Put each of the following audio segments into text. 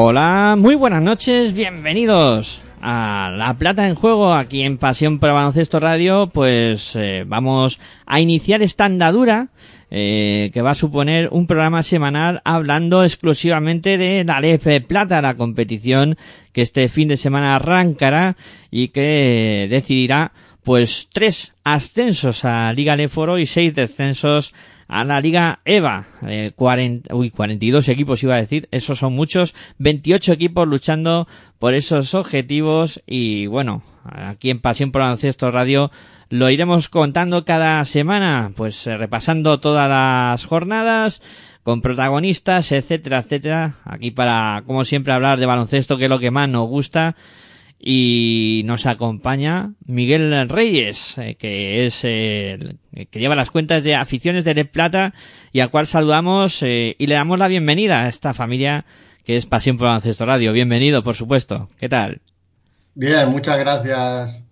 Hola, muy buenas noches, bienvenidos a La Plata en Juego aquí en Pasión por Baloncesto Radio. Pues eh, vamos a iniciar esta andadura eh, que va a suponer un programa semanal hablando exclusivamente de la LF Plata, la competición que este fin de semana arrancará y que decidirá pues tres ascensos a Liga Leforo y seis descensos a la Liga EVA. Eh, 40, uy, 42 equipos iba a decir, esos son muchos. 28 equipos luchando por esos objetivos y bueno, aquí en Pasión por Ancestro Radio lo iremos contando cada semana, pues eh, repasando todas las jornadas con protagonistas, etcétera, etcétera. Aquí para, como siempre, hablar de baloncesto, que es lo que más nos gusta y nos acompaña Miguel Reyes, eh, que es eh, que lleva las cuentas de aficiones de Le Plata y al cual saludamos eh, y le damos la bienvenida a esta familia que es Pasión por Ancestro Radio. Bienvenido, por supuesto. ¿Qué tal? Bien, muchas gracias.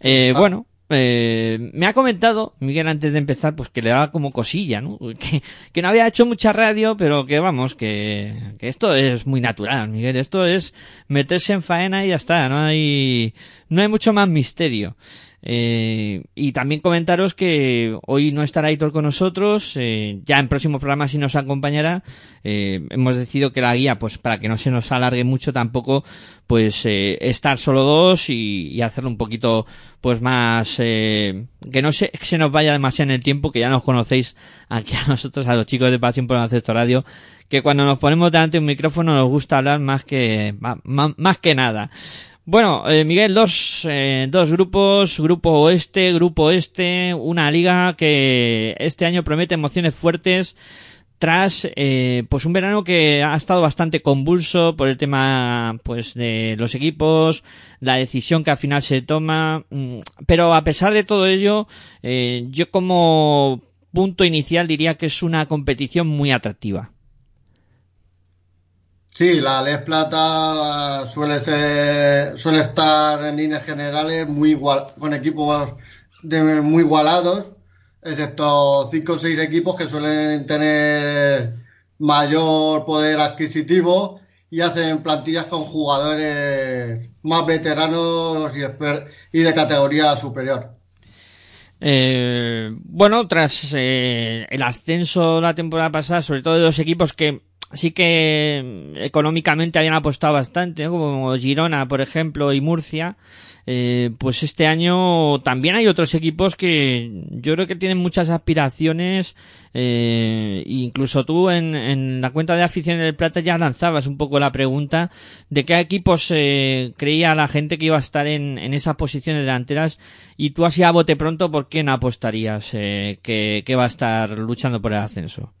Eh, bueno, eh, me ha comentado Miguel antes de empezar pues que le daba como cosilla, ¿no? Que, que no había hecho mucha radio, pero que vamos, que, que esto es muy natural, Miguel. Esto es meterse en faena y ya está, no hay, no hay mucho más misterio. Eh, y también comentaros que hoy no estará Hitor con nosotros, eh, ya en próximos programas sí nos acompañará. Eh, hemos decidido que la guía, pues para que no se nos alargue mucho tampoco, pues eh, estar solo dos y, y, hacerlo un poquito, pues más, eh, que no se, que se nos vaya demasiado en el tiempo, que ya nos conocéis aquí a nosotros, a los chicos de Pasión por el Ancestro Radio, que cuando nos ponemos delante de un micrófono nos gusta hablar más que, más, más que nada. Bueno, eh, Miguel, dos, eh, dos grupos, grupo oeste, grupo este, una liga que este año promete emociones fuertes tras eh, pues un verano que ha estado bastante convulso por el tema pues de los equipos la decisión que al final se toma mm, pero a pesar de todo ello eh, yo como punto inicial diría que es una competición muy atractiva Sí, la Les Plata suele ser, suele estar en líneas generales muy igual, con equipos de, muy igualados, excepto cinco o seis equipos que suelen tener mayor poder adquisitivo y hacen plantillas con jugadores más veteranos y, de categoría superior. Eh, bueno, tras eh, el ascenso la temporada pasada, sobre todo de dos equipos que sí que económicamente habían apostado bastante, como Girona, por ejemplo, y Murcia. Eh, pues este año también hay otros equipos que yo creo que tienen muchas aspiraciones. Eh, incluso tú en, la cuenta de afición del Plata ya lanzabas un poco la pregunta de qué equipos eh, creía la gente que iba a estar en, en esas posiciones delanteras. Y tú así a bote pronto, ¿por quién apostarías eh, que, que va a estar luchando por el ascenso?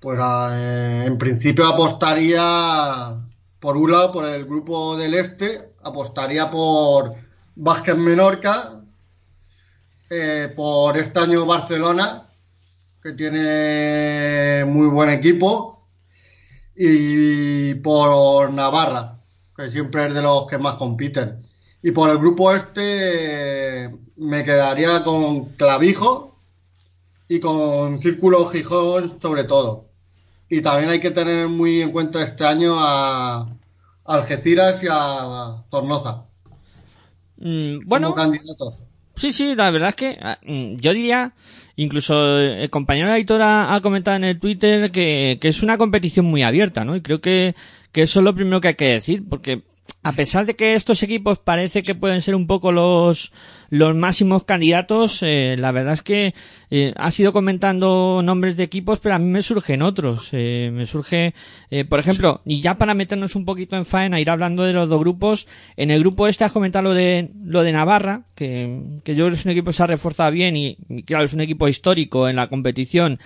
Pues eh, en principio apostaría, por un lado, por el grupo del Este, apostaría por Vázquez Menorca, eh, por este año Barcelona, que tiene muy buen equipo, y por Navarra, que siempre es de los que más compiten. Y por el grupo este me quedaría con Clavijo y con Círculo Gijón sobre todo. Y también hay que tener muy en cuenta este año a Algeciras y a Zornoza. Mm, bueno, como candidatos. Sí, sí, la verdad es que ah, mm, yo diría, incluso el compañero Aitor ha, ha comentado en el Twitter que, que es una competición muy abierta, ¿no? Y creo que, que eso es lo primero que hay que decir, porque a pesar de que estos equipos parece que pueden ser un poco los, los máximos candidatos, eh, la verdad es que eh, ha sido comentando nombres de equipos, pero a mí me surgen otros. Eh, me surge, eh, por ejemplo, y ya para meternos un poquito en faena, ir hablando de los dos grupos, en el grupo este has comentado lo de, lo de Navarra, que, que yo creo que es un equipo que se ha reforzado bien y, y claro, es un equipo histórico en la competición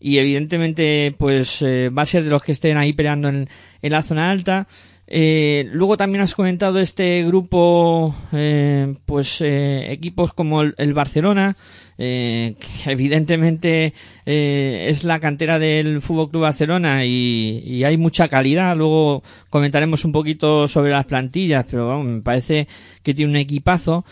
y evidentemente pues eh, va a ser de los que estén ahí peleando en, en la zona alta. Eh, luego también has comentado este grupo, eh, pues eh, equipos como el, el Barcelona, eh, que evidentemente eh, es la cantera del Fútbol Club Barcelona y, y hay mucha calidad. Luego comentaremos un poquito sobre las plantillas, pero vamos, me parece que tiene un equipazo.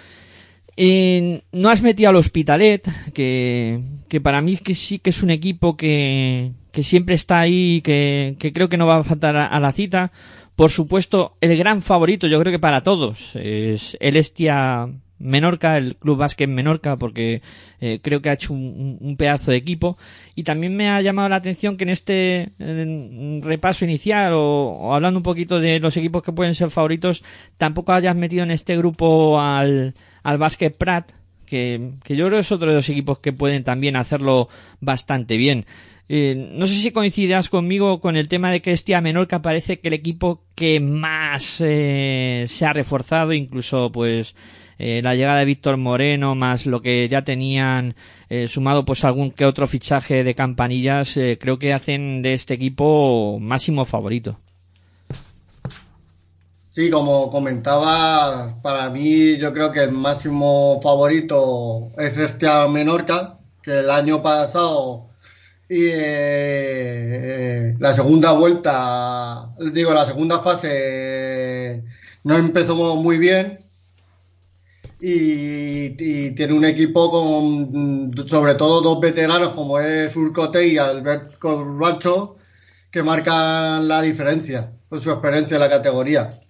No has metido al Hospitalet, que, para mí que sí que es un equipo que, que siempre está ahí, que, que creo que no va a faltar a la cita. Por supuesto, el gran favorito, yo creo que para todos, es el Estia Menorca, el Club Básquet Menorca, porque eh, creo que ha hecho un, pedazo de equipo. Y también me ha llamado la atención que en este repaso inicial o, o, hablando un poquito de los equipos que pueden ser favoritos, tampoco hayas metido en este grupo al, al Básquet Prat, que, que yo creo que es otro de los equipos que pueden también hacerlo bastante bien. Eh, no sé si coincidirás conmigo con el tema de que este a Menorca parece que el equipo que más eh, se ha reforzado, incluso pues eh, la llegada de Víctor Moreno más lo que ya tenían eh, sumado pues algún que otro fichaje de campanillas, creo que hacen de este equipo máximo favorito. Sí, como comentaba, para mí yo creo que el máximo favorito es este Menorca, que el año pasado y eh, la segunda vuelta, digo, la segunda fase no empezó muy bien y, tiene un equipo con sobre todo dos veteranos como es Urcote y Albert Corbacho que marcan la diferencia con su experiencia en la categoría.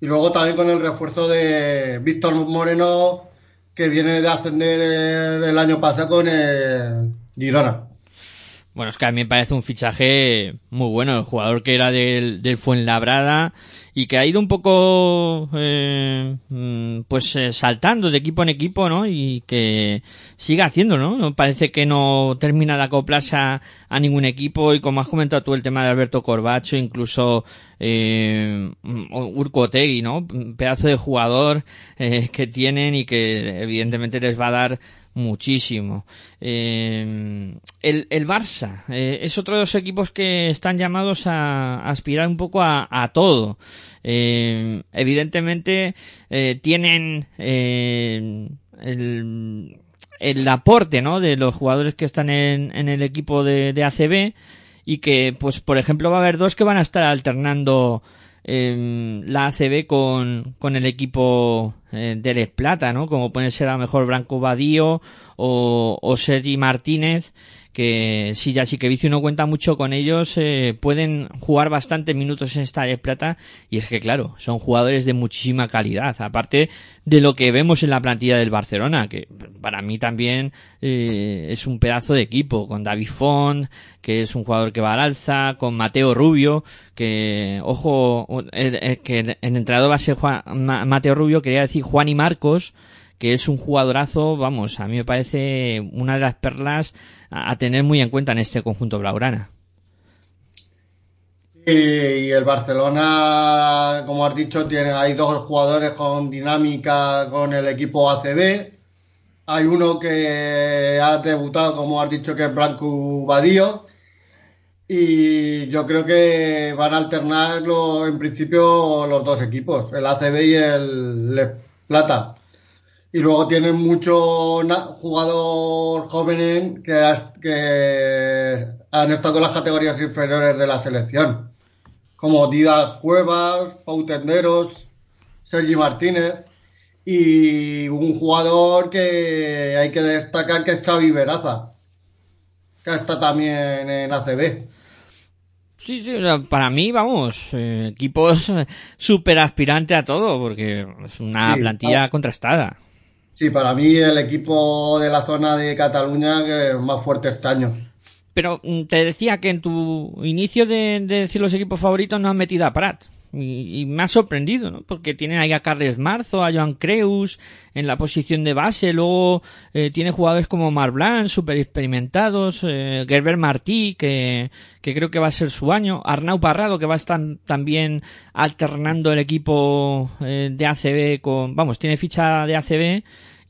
Y luego también con el refuerzo de Víctor Moreno que viene de ascender el año pasado con el Girona. Bueno, es que a mí me parece un fichaje muy bueno. El jugador que era del, del Fuenlabrada y que ha ido un poco, eh, pues eh, saltando de equipo en equipo, ¿no? Y que sigue haciendo, ¿no? Parece que no termina de acoplarse a, ningún equipo y como has comentado tú el tema de Alberto Corbacho, incluso eh, Urco Otegui, ¿no? Pedazo de jugador eh, que tienen y que evidentemente les va a dar muchísimo. Eh, el, el Barça eh, es otro de los equipos que están llamados a, aspirar un poco a, a todo. Eh, evidentemente eh, tienen el, el, aporte ¿no? de los jugadores que están en, en el equipo de, de ACB y que, pues, por ejemplo, va a haber dos que van a estar alternando eh, la ACB con, con el equipo eh, de Les Plata, ¿no? Como puede ser a lo mejor Branco Badío o, o Sergi Martínez, que si ya sí que Vicio no cuenta mucho con ellos, eh, pueden jugar bastantes minutos en esta Les Plata y es que claro, son jugadores de muchísima calidad, aparte de lo que vemos en la plantilla del Barcelona, que para mí también eh, es un pedazo de equipo, con David Font, que es un jugador que va al alza, con Mateo Rubio, que, ojo, que el entrenador va a ser Juan, Mateo Rubio, quería decir Juan y Marcos, que es un jugadorazo, vamos, a mí me parece una de las perlas a, tener muy en cuenta en este conjunto blaugrana. Y el Barcelona, como has dicho, tiene, hay dos jugadores con dinámica con el equipo ACB. Hay uno que ha debutado, como has dicho, que es Blanco Badío. Y yo creo que van a alternarlo en principio los dos equipos, el ACB y el Plata. Y luego tienen mucho jugador joven que, que han estado en las categorías inferiores de la selección, como Didas Cuevas, Pau Tenderos, Sergi Martínez y un jugador que hay que destacar que es Xavi Veraza, que está también en ACB. Sí, sí, para mí, vamos, eh, equipos súper aspirante a todo, porque es una sí, plantilla contrastada. Sí, para mí el equipo de la zona de Cataluña que más fuerte este año. Pero mm, te decía que en tu inicio de, de decir los equipos favoritos no han metido a Prat. Y, y me ha sorprendido, ¿no? Porque tienen ahí a Carles Marzo, a Joan Creus en la posición de base, luego eh, tiene jugadores como Mar Blanc, super experimentados, eh, Gerber Martí, que, que creo que va a ser su año, Arnau Parrado, que va a estar también alternando el equipo eh, de ACB con, vamos, tiene ficha de ACB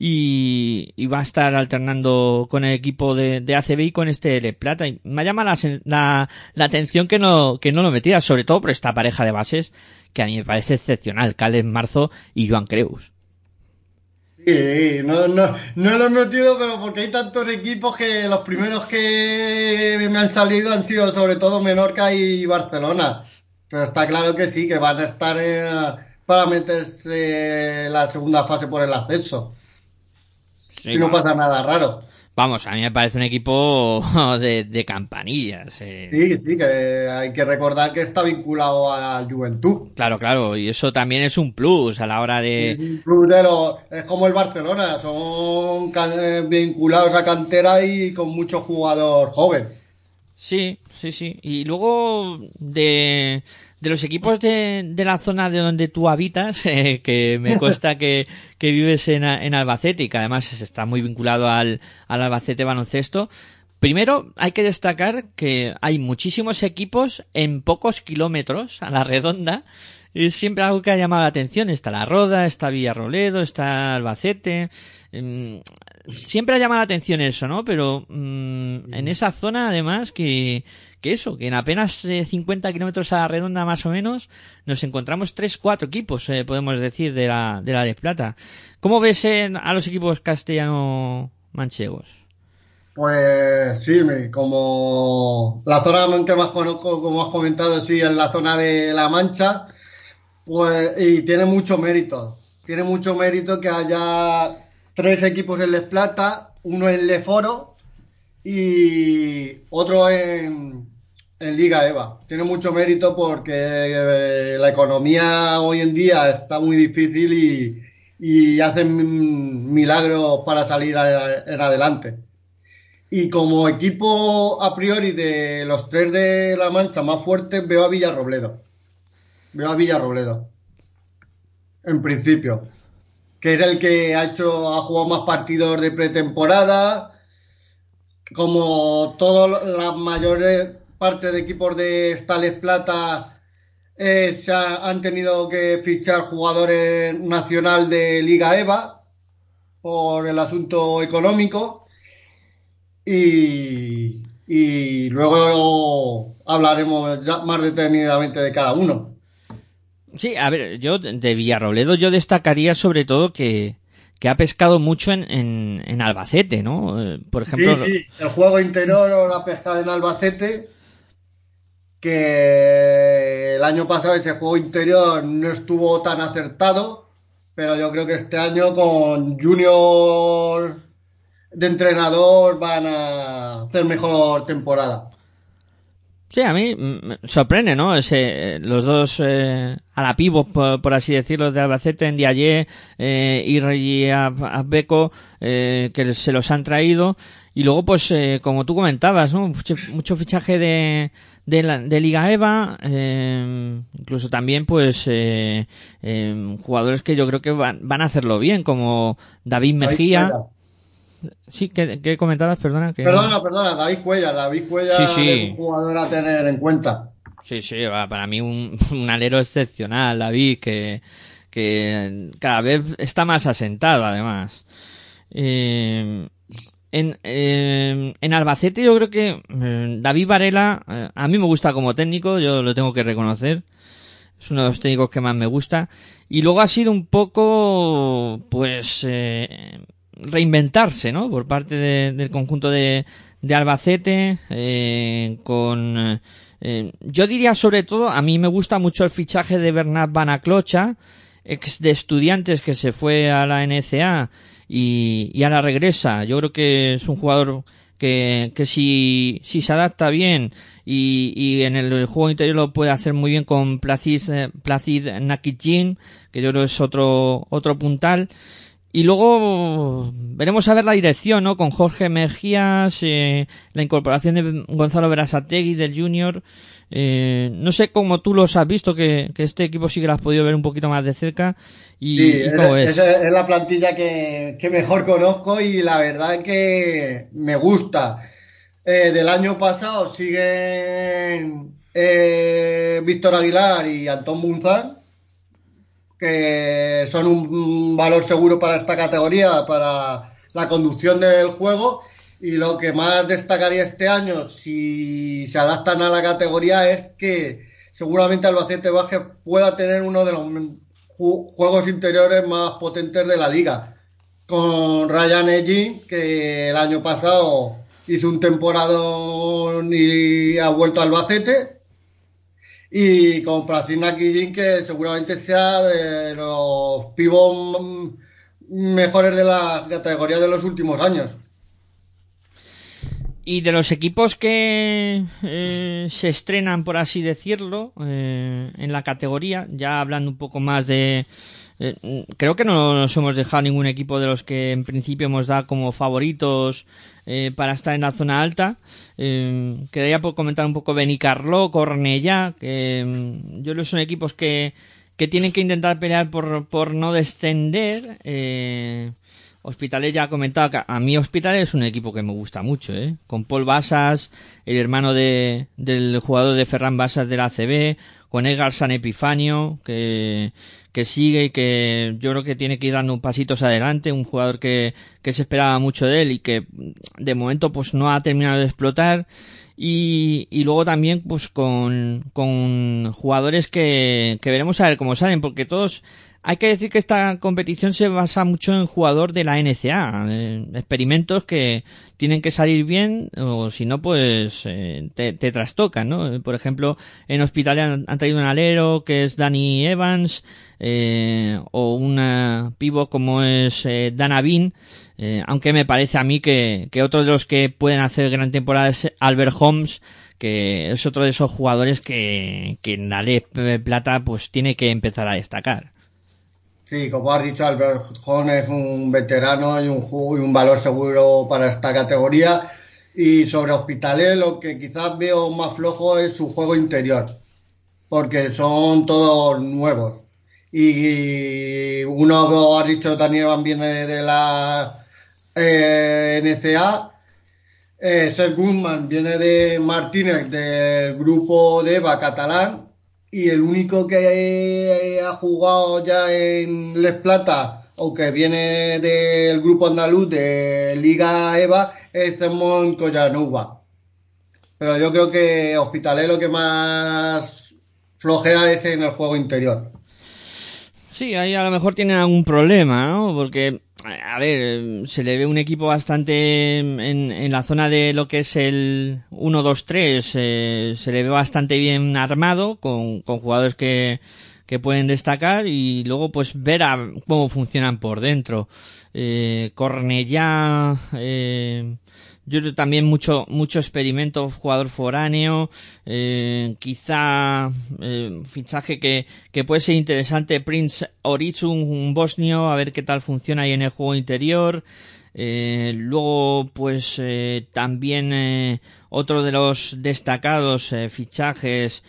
y, va a estar alternando con el equipo de, ACB y con este L Plata. Y me llama la, la, atención que no, que no lo metiera, sobre todo por esta pareja de bases que a mí me parece excepcional, Cales Marzo y Joan Creus. Sí, no, no, no lo he metido, pero porque hay tantos equipos que los primeros que me han salido han sido sobre todo Menorca y Barcelona. Pero está claro que sí, que van a estar eh, para meterse la segunda fase por el ascenso. Sí, si no pasa nada raro. Vamos, a mí me parece un equipo de, de campanillas. eh. Sí, sí, que hay que recordar que está vinculado a Juventud. Claro, claro, y eso también es un plus a la hora de... Es un club de los- es como el Barcelona, son can- eh, vinculados a cantera y con mucho jugador joven. Sí, sí, sí. Y luego de, de los equipos de, de la zona de donde tú habitas, eh, que me consta que, que vives en, en Albacete y que además está muy vinculado al, al Albacete baloncesto. Primero, hay que destacar que hay muchísimos equipos en pocos kilómetros a la redonda. Es siempre algo que ha llamado la atención. Está La Roda, está Villarroledo, está Albacete. em, siempre ha llamado la atención eso, ¿no? Pero mm, en esa zona, además, que, que eso, que en apenas eh, 50 kilómetros a la redonda más o menos, nos encontramos tres, cuatro equipos, eh, podemos decir, de la, de la de Plata. ¿Cómo ves en- a los equipos castellano-manchegos? Pues sí, como la zona que más conozco, como has comentado, sí, es la zona de La Mancha, pues y tiene mucho mérito. Tiene mucho mérito que haya tres equipos en Les Plata, uno en Leforo y otro en, en Liga EVA. Tiene mucho mérito porque eh, la economía hoy en día está muy difícil y, hacen milagros para salir en adelante. Y como equipo a priori de los tres de La Mancha más fuertes, veo a Villarrobledo. Veo a Villarrobledo. En principio. Que es el que ha hecho, ha jugado más partidos de pretemporada. Como todas las mayores partes de equipos de Stales Plata eh, se ha- han tenido que fichar jugadores nacional de Liga EVA por el asunto económico. Y, y luego hablaremos ya más detenidamente de cada uno. Sí, a ver, yo de Villarrobledo yo destacaría sobre todo que, que ha pescado mucho en, en, en Albacete, ¿no? Eh, Por ejemplo, sí, sí, el juego interior lo ha pescado en Albacete, que el año pasado ese juego interior no estuvo tan acertado, pero yo creo que este año con Junior de entrenador van a hacer mejor temporada. Sí, a mí me sorprende, ¿no? Ese, eh, los dos eh, a la pivo, por, por así decirlo, de Albacete, en Diallé eh, y Regi Ab- Abbeco, eh, que se los han traído. Y luego, pues, eh, como tú comentabas, ¿no? Mucho, mucho fichaje de, de, la- de Liga EVA, eh, incluso también, pues, eh, eh, jugadores que yo creo que van, van a hacerlo bien, como David Mejía. David Sí, ¿qué, qué comentabas? Perdona. Que... Perdona, perdona, David Cuellar. David Cuellar Sí, sí. es un jugador a tener en cuenta. Sí, sí, va, para mí un, un alero excepcional, David, que, que cada vez está más asentado, además. Eh, en, eh, en Albacete yo creo que eh, David Varela, eh, a mí me gusta como técnico, yo lo tengo que reconocer. Es uno de los técnicos que más me gusta. Y luego ha sido un poco, pues, eh, reinventarse, ¿no? Por parte de- del conjunto de, de Albacete, eh, con, yo diría sobre todo, a mí me gusta mucho el fichaje de Bernat Banaclocha, ex de estudiantes que se fue a la NCA y, y ahora regresa. Yo creo que es un jugador que, que si, si se adapta bien y, y en el juego interior lo puede hacer muy bien con Placid, eh, Placid Nakijin, que yo creo es otro, otro puntal. y luego veremos a ver la dirección, ¿no? Con Jorge Mejías, eh, la incorporación de Gonzalo Verasategui del Junior. Eh, no sé cómo tú los has visto, que, que, este equipo sí que lo has podido ver un poquito más de cerca. Y, sí, es, es? es, la plantilla que, que, mejor conozco y la verdad es que me gusta. Eh, del año pasado siguen eh, Víctor Aguilar y Antón Munzán que son un valor seguro para esta categoría, para la conducción del juego. Y lo que más destacaría este año, si se adaptan a la categoría, es que seguramente Albacete Vázquez pueda tener uno de los juegos interiores más potentes de la liga. Con Ryan Egin, que el año pasado hizo un temporada y ha vuelto a Albacete y con Placina Killin, que seguramente sea de los pibos mejores de la categoría de los últimos años. Y de los equipos que eh, se estrenan, por así decirlo, eh, en la categoría, ya hablando un poco más de... Eh, creo que no nos hemos dejado ningún equipo de los que en principio hemos dado como favoritos para estar en la zona alta. Por comentar un poco Benicarló, Cornellá, que mm, yo creo que son equipos que, que tienen que intentar pelear por, por no descender. Hospitalet ya ha comentado que a mí Hospitalet es un equipo que me gusta mucho, ¿eh? Con Paul Basas, el hermano de, del jugador de Ferran Basas del ACB, con Edgar San Epifanio, que, que sigue y que yo creo que tiene que ir dando pasitos adelante, un jugador que, que se esperaba mucho de él y que de momento pues no ha terminado de explotar. Y, y luego también pues con, con jugadores que, que veremos a ver cómo salen, porque todos hay que decir que esta competición se basa mucho en jugador de la NCA, eh, experimentos que tienen que salir bien o si no pues eh, te, trastocan, ¿no? Por ejemplo, en Hospital han, traído un alero que es Danny Evans eh, o una pivo como es eh, Dana Bean, aunque me parece a mí que, que otro de los que pueden hacer gran temporada es Albert Holmes, que es otro de esos jugadores que, que en la ley plata pues tiene que empezar a destacar. Sí, como has dicho, Albert Holmes es un veterano y un, y un valor seguro para esta categoría. Y sobre Hospitalet, lo que quizás veo más flojo es su juego interior, porque son todos nuevos. Y uno, ha dicho, Daniel Van viene de la eh, NCA, eh, Seth Guzman viene de Martínez, del grupo de EVA catalán, y el único que ha jugado ya en Les Plata, aunque viene del grupo andaluz de Liga EVA, es Simón Collanuba. Pero yo creo que Hospitalet lo que más flojea es en el juego interior. Sí, ahí a lo mejor tienen algún problema, ¿no? Porque, a ver, se le ve un equipo bastante en, en la zona de lo que es el 1-2-3, eh, se le ve bastante bien armado, con, con jugadores que, que pueden destacar y luego pues ver a cómo funcionan por dentro. Eh, Cornellá, eh, yo también mucho mucho experimento jugador foráneo eh, quizá eh, fichaje que, que puede ser interesante. Prince Orichun un bosnio a ver qué tal funciona ahí en el juego interior. Eh, luego pues también otro de los destacados fichajes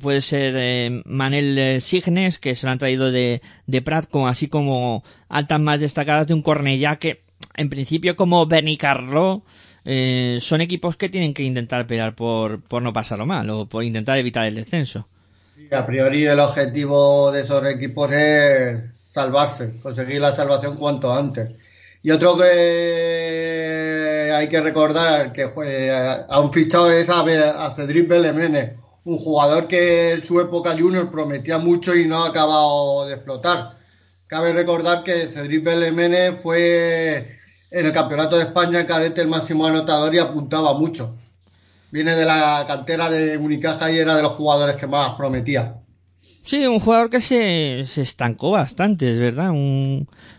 puede ser Manel Signes que se lo han traído de, de Prat así como altas más destacadas de un Cornellá que en principio como Benicarlo eh, son equipos que tienen que intentar pelear por, por no pasarlo mal o por intentar evitar el descenso. Sí, a priori el objetivo de esos equipos es salvarse, conseguir la salvación cuanto antes. Y otro que hay que recordar que a un fichado es a, a Cedric Belemene, un jugador que en su época junior prometía mucho y no ha acabado de explotar. Cabe recordar que Cedric Belemene fue en el Campeonato de España cadete el máximo anotador y apuntaba mucho. Viene de la cantera de Unicaja y era de los jugadores que más prometía. Sí, un jugador que se, se estancó bastante, es verdad.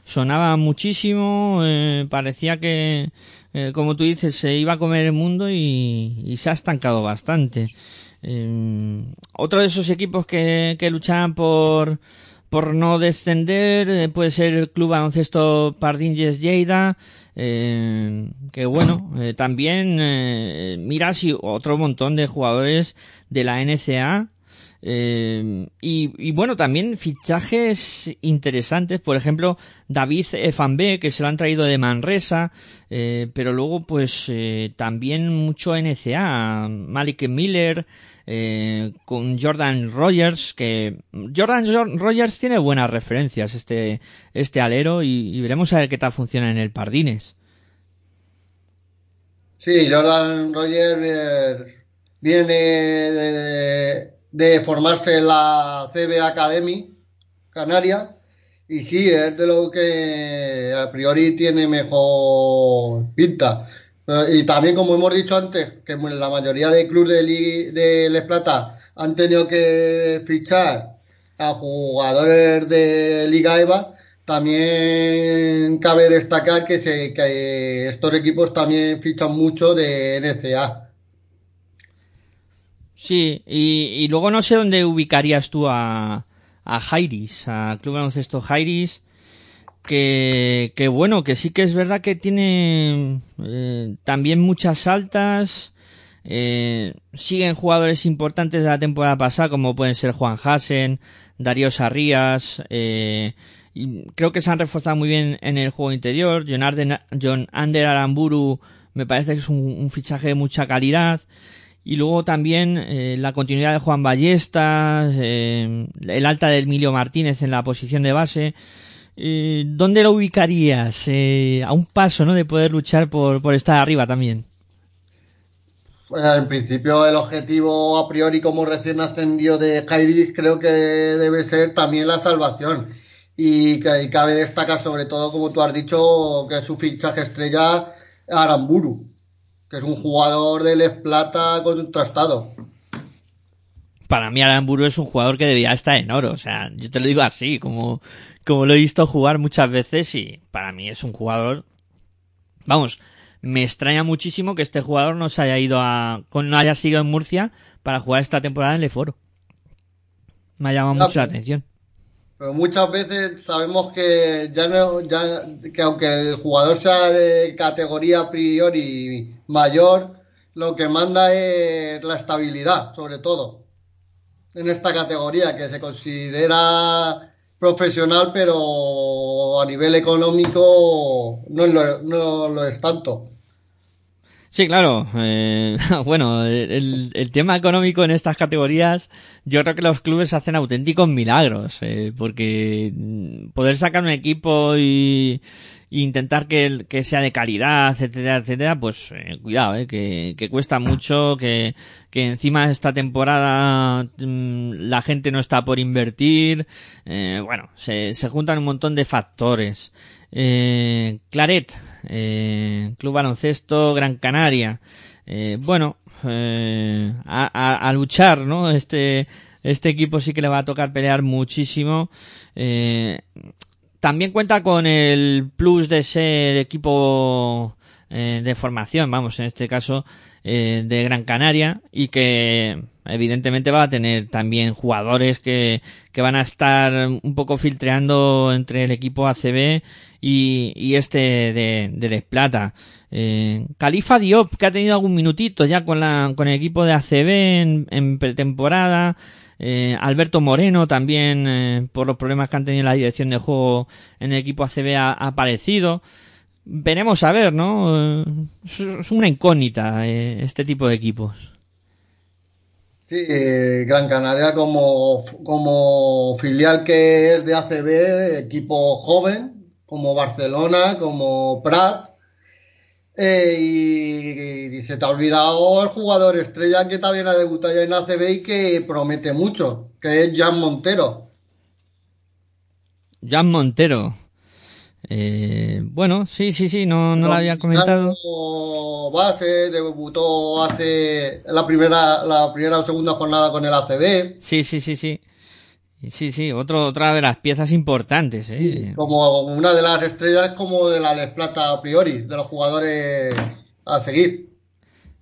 Sonaba muchísimo, eh, parecía que, eh, como tú dices, se iba a comer el mundo y, se ha estancado bastante. Eh, otro de esos equipos que, que luchaban por, por no descender puede ser el Club Baloncesto Pardinges Lleida, eh, que bueno, eh, también eh, mira si otro montón de jugadores de la NCA eh, y, y, bueno, también fichajes interesantes, por ejemplo, David Efambe, que se lo han traído de Manresa, eh, pero luego pues eh, también mucho NCA, Malik Miller, eh, con Jordan Rogers, que Jordan Rogers tiene buenas referencias, este, este alero, y veremos a ver qué tal funciona en el Pardines. Sí, Jordan Rogers viene de, de formarse en la CB Academy Canaria y sí, es de lo que a priori tiene mejor pinta. Y también, como hemos dicho antes, que la mayoría de clubes de, Les Plata han tenido que fichar a jugadores de Liga EVA, también cabe destacar que, que estos equipos también fichan mucho de NCA. Sí, y, y, luego no sé dónde ubicarías tú a, a Jairis, a Club Baloncesto Jairis, que, que bueno, que sí que es verdad que tiene eh, también muchas altas, eh, siguen jugadores importantes de la temporada pasada, como pueden ser Juan Hasen, Darío Sarrías, eh, y creo que se han reforzado muy bien en el juego interior, John, Arden, John Ander Aramburu me parece que es un, un fichaje de mucha calidad, y luego también eh, la continuidad de Juan Ballestas, eh, el alta de Emilio Martínez en la posición de base. Eh, ¿Dónde lo ubicarías? a un paso ¿no? de poder luchar por, estar arriba también. Pues en principio el objetivo a priori como recién ascendido de Kairis creo que debe ser también la salvación. Y, que, cabe destacar sobre todo, como tú has dicho, que su fichaje estrella Aramburu que es un jugador del Esplata contrastado. Para mí Aramburu es un jugador que debía estar en oro, o sea, yo te lo digo así, como, como lo he visto jugar muchas veces y para mí es un jugador, vamos, me extraña muchísimo que este jugador no se haya ido a, no haya sido en Murcia para jugar esta temporada en Leforo. Me ha llamado mucho la atención. Pero muchas veces sabemos que ya no, ya, que aunque el jugador sea de categoría a priori mayor, lo que manda es la estabilidad, sobre todo. En esta categoría, que se considera profesional, pero a nivel económico no lo, no lo es tanto. Sí, claro. Eh, bueno, el, el, tema económico en estas categorías, yo creo que los clubes hacen auténticos milagros, eh, porque poder sacar un equipo y, intentar que, sea de calidad, etcétera, etcétera, pues eh, cuidado, eh, que, que, cuesta mucho, que, que encima esta temporada mmm, la gente no está por invertir, eh, bueno, se, se juntan un montón de factores. Eh, Claret, eh, Club Baloncesto Gran Canaria. Eh, bueno, eh, a, a, a, luchar, ¿no? Este, este equipo sí que le va a tocar pelear muchísimo. Eh, también cuenta con el plus de ser equipo eh, de formación, vamos, en este caso eh, de Gran Canaria y que evidentemente va a tener también jugadores que, que van a estar un poco filtreando entre el equipo ACB y, y este de, de Les Plata. Eh, Califa Diop, que ha tenido algún minutito ya con, la, con el equipo de ACB en, en pretemporada. Eh, Alberto Moreno también, eh, por los problemas que han tenido en la dirección de juego en el equipo ACB, ha, ha aparecido veremos a ver, ¿no? Es una incógnita eh, este tipo de equipos. Sí, eh, Gran Canaria como, como filial que es de ACB, equipo joven, como Barcelona, como Prat. Eh, y, y, se te ha olvidado el jugador estrella que también ha debutado en ACB y que promete mucho, que es Jan Montero. Jan Montero, eh, bueno, sí, sí, sí, no, no lo había comentado. Base, debutó hace la primera, la primera o segunda jornada con el ACB. Sí, sí, sí, sí. Sí, sí, otro, otra de las piezas importantes. ¿eh? Sí, como una de las estrellas como de la Les Plata a priori, de los jugadores a seguir.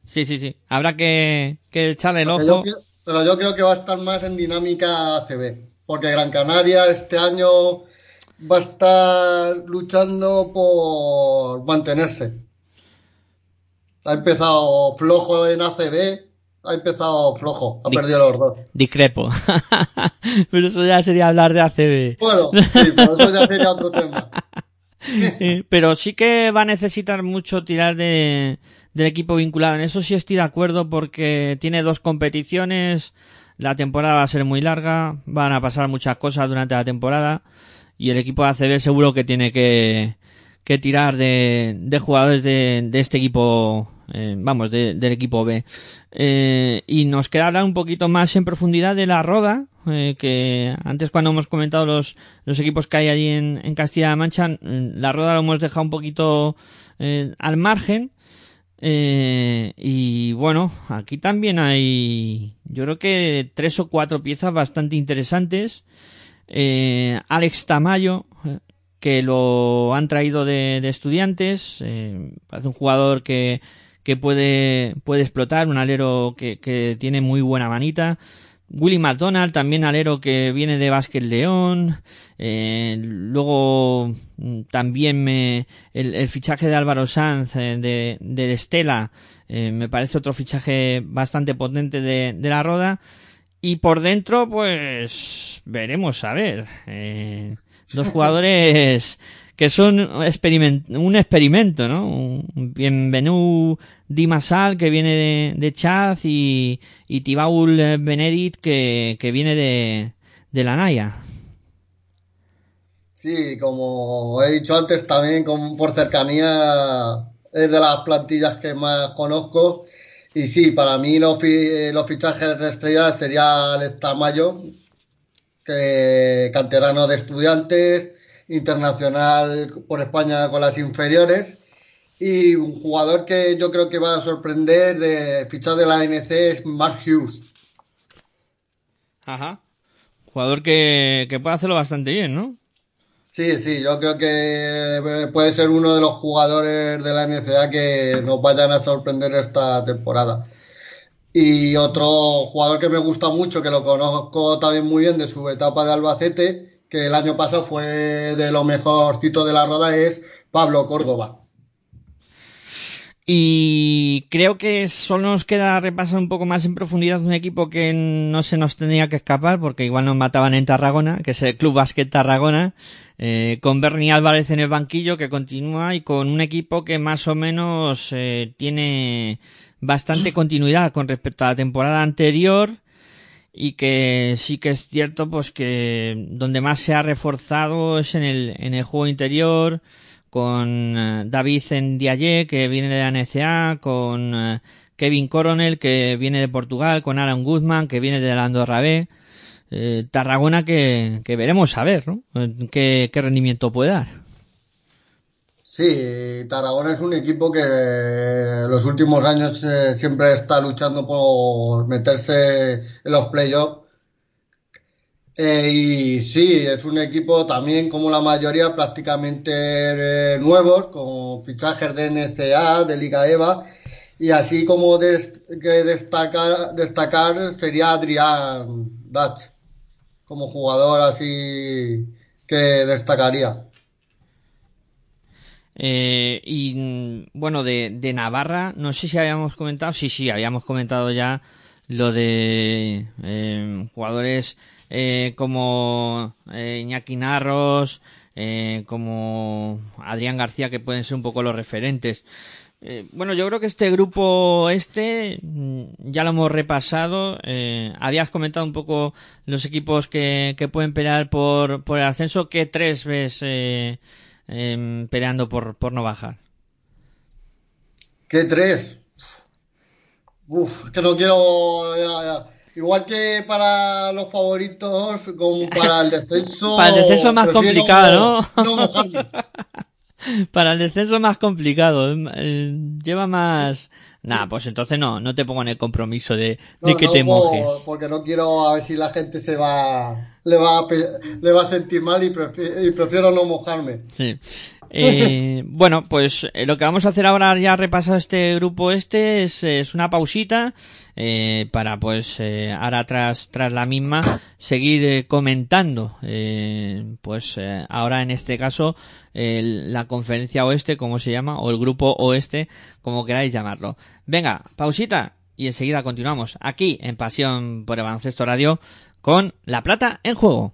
Sí, sí, sí. Habrá que, que echarle el ojo. Yo, pero yo creo que va a estar más en dinámica ACB porque Gran Canaria este año va a estar luchando por mantenerse. Ha empezado flojo en ACB, ha empezado flojo, ha perdido los dos. Discrepo. Pero eso ya sería hablar de ACB. Bueno, sí, pero eso ya sería otro tema. Pero sí que va a necesitar mucho tirar de, del equipo vinculado. En eso sí estoy de acuerdo porque tiene dos competiciones, la temporada va a ser muy larga, van a pasar muchas cosas durante la temporada y el equipo de ACB seguro que tiene que, tirar de, de jugadores de, de este equipo eh, vamos, del equipo B. Eh, y nos queda hablar un poquito más en profundidad de la Roda, eh, que antes cuando hemos comentado los, los equipos que hay allí en, en Castilla-La Mancha, mm, la Roda lo hemos dejado un poquito al margen. y bueno, aquí también hay, yo creo que tres o cuatro piezas bastante interesantes. Alex Tamayo, que lo han traído de, estudiantes, parece un jugador que, puede, puede explotar, un alero que, tiene muy buena manita. Willy McDonald, también alero que viene de Vázquez León. Eh, luego mm, también me, el, fichaje de Álvaro Sanz eh, de, de Estela eh, me parece otro fichaje bastante potente de, de, la Roda. Y por dentro, pues veremos a ver. Eh, dos jugadores que son un experimento, ¿no? Bienvenu Dimasal, que viene de, de Chad, y, y Tibaul Benedict, que, que viene de, de la Naya. Sí, como he dicho antes, también con, por cercanía es de las plantillas que más conozco. Y sí, para mí los, los fichajes de estrella sería Alex Tamayo, que canterano de estudiantes, internacional por España con las inferiores. Y un jugador que yo creo que va a sorprender de fichar de la ANC es Mark Hughes. Ajá. Jugador que, que puede hacerlo bastante bien, ¿no? Sí, sí, yo creo que puede ser uno de los jugadores de la NCA que nos vayan a sorprender esta temporada. Y otro jugador que me gusta mucho, que lo conozco también muy bien de su etapa de Albacete, que el año pasado fue de lo mejorcito de la roda, es Pablo Córdoba. Y creo que solo nos queda repasar un poco más en profundidad un equipo que no se nos tenía que escapar, porque igual nos mataban en Tarragona, que es el Club Basquet Tarragona, eh, con Bernie Álvarez en el banquillo que continúa y con un equipo que más o menos eh, tiene bastante continuidad con respecto a la temporada anterior y que sí que es cierto pues que donde más se ha reforzado es en el, en el juego interior con eh, David en Diaye que viene de la NCA con eh, Kevin Coronel que viene de Portugal con Alan Guzman que viene de la Andorra B eh, Tarragona que, veremos a ver ¿no? qué, rendimiento puede dar Sí, Tarragona es un equipo que los últimos años siempre está luchando por meterse en los playoffs. Eh, y sí, es un equipo también como la mayoría prácticamente eh, nuevos, con fichajes de NCA, de Liga EVA. Y así como que destacar, destacar sería Adrián Dutch como jugador así que destacaría. Eh, y bueno, de, de, Navarra, no sé si habíamos comentado, sí, sí, habíamos comentado ya lo de eh, jugadores eh, como eh, Iñaki Narros, eh, como Adrián García, que pueden ser un poco los referentes. Bueno, yo creo que este grupo este mm, ya lo hemos repasado. Habías comentado un poco los equipos que, que pueden pelear por, por el ascenso. ¿Qué tres ves? Eh, peleando por, por no bajar. ¿Qué tres? Uf, que no quiero. Igual que para los favoritos, como para el descenso. para el descenso es más complicado, ¿no? no para el descenso es más complicado. Eh, lleva más. Nah, pues entonces no, no te pongo en el compromiso de, que no, te mojes. Porque no quiero a ver si la gente se va, le va a, le va a sentir mal y prefiero, y prefiero no mojarme. Sí. Eh, bueno, pues eh, lo que vamos a hacer ahora ya repasar este grupo este es, es una pausita eh, para pues eh, ahora tras tras la misma seguir comentando pues ahora en este caso la conferencia oeste como se llama o el grupo oeste como queráis llamarlo. Venga, pausita y enseguida continuamos aquí en Pasión por el Baloncesto Radio con La Plata en juego.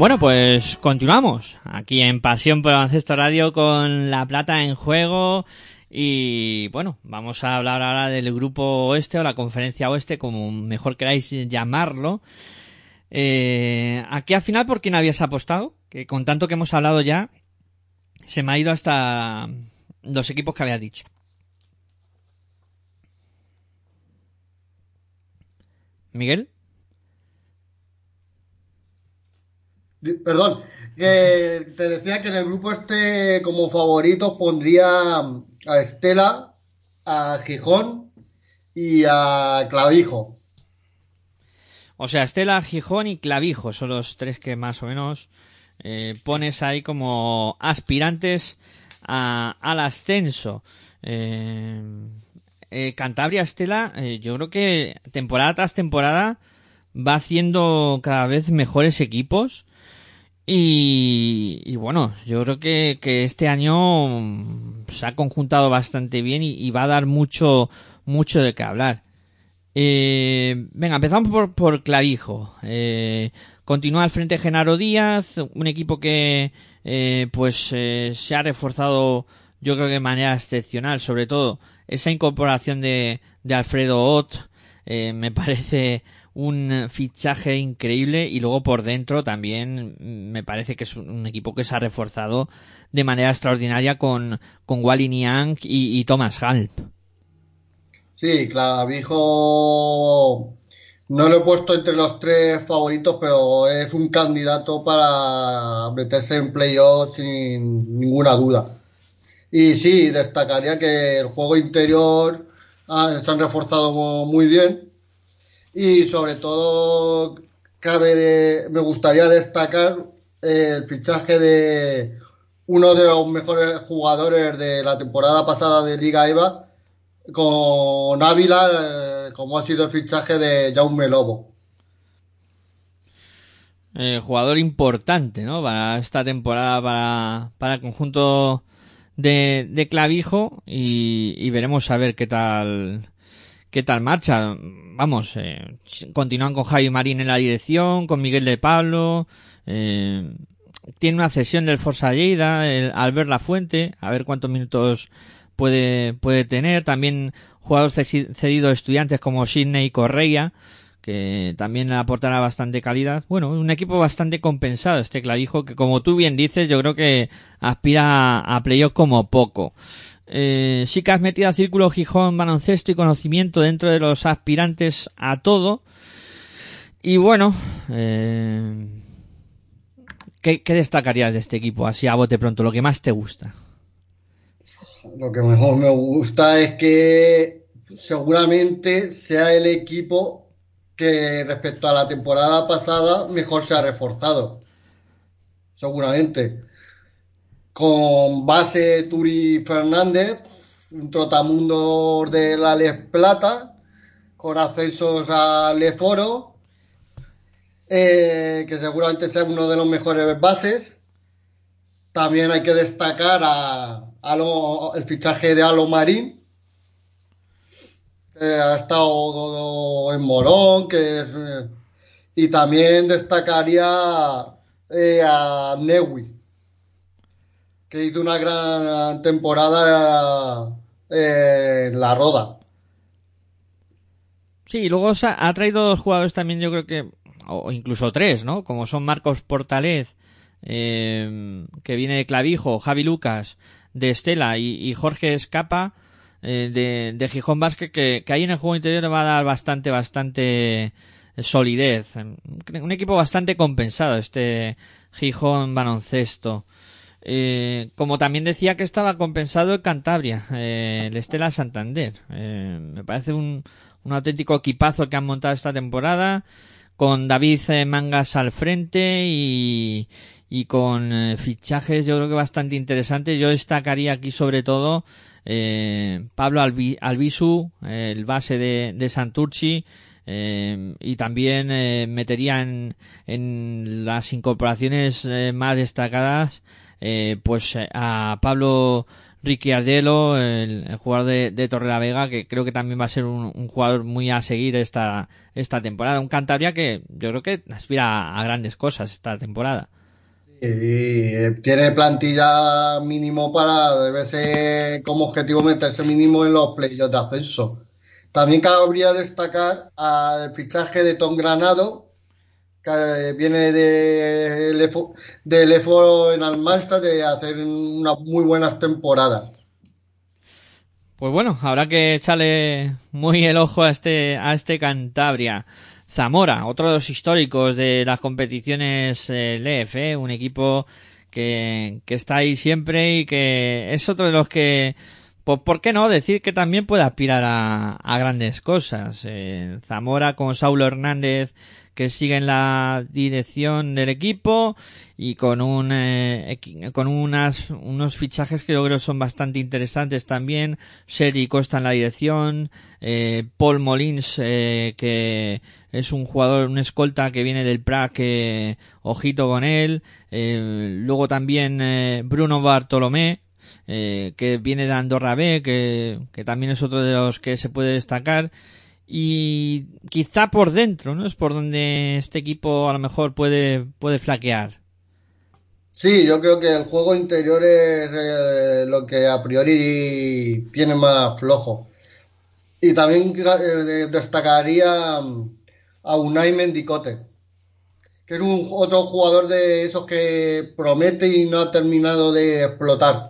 Bueno, pues continuamos aquí en Pasión por Baloncesto Radio con La Plata en juego y bueno, vamos a hablar ahora del grupo oeste o la conferencia oeste, como mejor queráis llamarlo. Eh, aquí al final, ¿por quién habías apostado? Que con tanto que hemos hablado ya, se me ha ido hasta los equipos que había dicho. Miguel. Di- Perdón, que te decía que en el grupo este como favoritos pondría a Estela, a Gijón y a Clavijo. O sea, Estela, Gijón y Clavijo son los tres que más o menos eh, pones ahí como aspirantes a- al ascenso. Eh, eh, Cantabria Estela, eh, yo creo que temporada tras temporada va haciendo cada vez mejores equipos. Y, bueno, yo creo que, que este año mm, se ha conjuntado bastante bien y, y va a dar mucho, mucho de qué hablar. Eh, venga, empezamos por, por Clavijo. Eh, continúa al frente Genaro Díaz, un equipo que eh, pues eh, se ha reforzado yo creo que de manera excepcional, sobre todo esa incorporación de, de Alfredo Ott eh, me parece un fichaje increíble y luego por dentro también me parece que es un, equipo que se ha reforzado de manera extraordinaria con, con Wally Niang y, Thomas Halp. Sí, Clavijo no lo he puesto entre los tres favoritos, pero es un candidato para meterse en playoffs sin ninguna duda. Y sí, destacaría que el juego interior ah, se han reforzado mu- muy bien y sobre todo cabe de- me gustaría destacar el fichaje de uno de los mejores jugadores de la temporada pasada de Liga EVA con Ávila, eh, como ha sido el fichaje de Jaume Lobo. eh, jugador importante, ¿no? Para esta temporada, para, para el conjunto de, de Clavijo y, y veremos a ver qué tal, qué tal marcha. Vamos, eh, continúan con Javi Marín en la dirección, con Miguel de Pablo, eh, tiene una cesión del Forza Lleida, el Albert Lafuente, a ver cuántos minutos puede, puede tener. También jugadores cedidos estudiantes como Sidney Correia, que también aportará bastante calidad. Bueno, un equipo bastante compensado este clavijo que como tú bien dices yo creo que aspira a, a playoff como poco. Eh, metido a Círculo Gijón baloncesto y conocimiento dentro de los aspirantes a todo. Y bueno, eh, ¿qué, ¿qué destacarías de este equipo? Así a bote pronto, lo que más te gusta. Lo que mejor me gusta es que seguramente sea el equipo que respecto a la temporada pasada mejor se ha reforzado. Seguramente. Con base Turi Fernández, un trotamundo de la Les Plata, con ascensos a Leforo, eh, que seguramente sea uno de los mejores bases. También hay que destacar a, el fichaje de Alo Marín, que ha estado en Morón, que es, eh, y también destacaría eh, a Newi, que hizo una gran temporada eh, en la Roda. Sí, y luego ha traído dos jugadores también, yo creo que, o incluso tres, ¿no? Como son Marcos Portalez, eh, que viene de Clavijo, Javi Lucas, de Estela y, Jorge Escapa, eh, de, Gijón Basket, que, que ahí en el juego interior va a dar bastante, bastante solidez. Un equipo bastante compensado, este Gijón baloncesto. Eh, como también decía que estaba compensado el Cantabria, eh, el Estela Santander. Eh, me parece un, un auténtico equipazo que han montado esta temporada, con David eh, Mangas al frente y, y con fichajes yo creo que bastante interesantes. Yo destacaría aquí sobre todo Pablo Albi- Albisu, el base de, de Santurci, y también eh, metería en, en las incorporaciones más destacadas eh, pues eh, a Pablo Ricciardello, el, el jugador de, Torrelavega, que creo que también va a ser un, jugador muy a seguir esta, esta temporada. Un Cantabria que yo creo que aspira a grandes cosas esta temporada. Eh, tiene plantilla mínimo para, debe ser como objetivo meterse mínimo en los playoffs de ascenso. También cabría destacar al fichaje de Tom Granado, que viene de Lefo- del EFO en Almansa de hacer unas muy buenas temporadas. Pues bueno, habrá que echarle muy el ojo a este, a este Cantabria. Zamora, otro de los históricos de las competiciones eh, LEF, ¿eh? un equipo que, que está ahí siempre y que es otro de los que, pues, ¿por qué no decir que también puede aspirar a, a grandes cosas? Eh, Zamora con Saulo Hernández que sigue en la dirección del equipo y con un eh, con unas unos fichajes que yo creo son bastante interesantes también. Sergi Costa en la dirección eh, Paul Molins eh, que es un jugador un escolta que viene del Prague ojito con él. Eh, luego también eh, Bruno Bartolomé que viene de Andorra B que, que también es otro de los que se puede destacar y quizá por dentro, ¿no? Es por donde este equipo a lo mejor puede, puede flaquear. Sí, yo creo que el juego interior es eh, lo que a priori tiene más flojo. Y también eh, destacaría mm, a Unai Mendicote, que es un otro jugador de esos que promete y no ha terminado de explotar.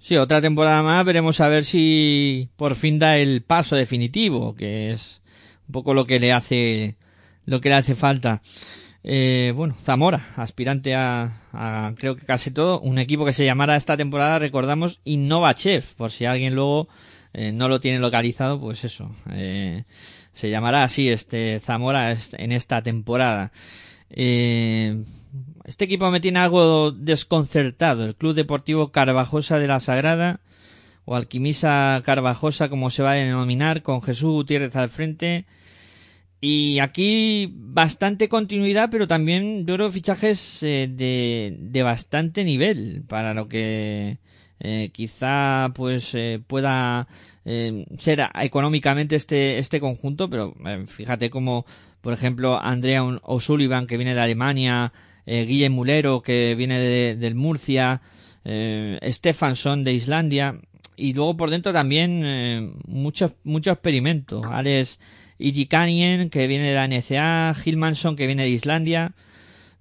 Sí, otra temporada más veremos a ver si por fin da el paso definitivo, que es un poco lo que le hace, lo que le hace falta. Eh, bueno, Zamora, aspirante a, a creo que casi todo, un equipo que se llamará esta temporada, recordamos, Innovachev, por si alguien luego eh, no lo tiene localizado, pues eso, eh, se llamará así este Zamora en esta temporada. Eh, este equipo me tiene algo desconcertado. El Club Deportivo Carvajosa de la Sagrada, o Alquimisa Carvajosa, como se va a denominar, con Jesús Gutiérrez al frente. Y aquí bastante continuidad, pero también yo creo fichajes eh, de, bastante nivel para lo que eh, quizá pues eh, pueda eh, ser económicamente este este conjunto, pero eh, fíjate como por ejemplo Andrea O'Sullivan que viene de Alemania, eh, Guille Mulero que viene de- del Murcia, eh, de Islandia y luego por dentro también eh, mucho mucho experimento, Alex Ijikanien que viene de la NCA, Hilmanson que viene de Islandia,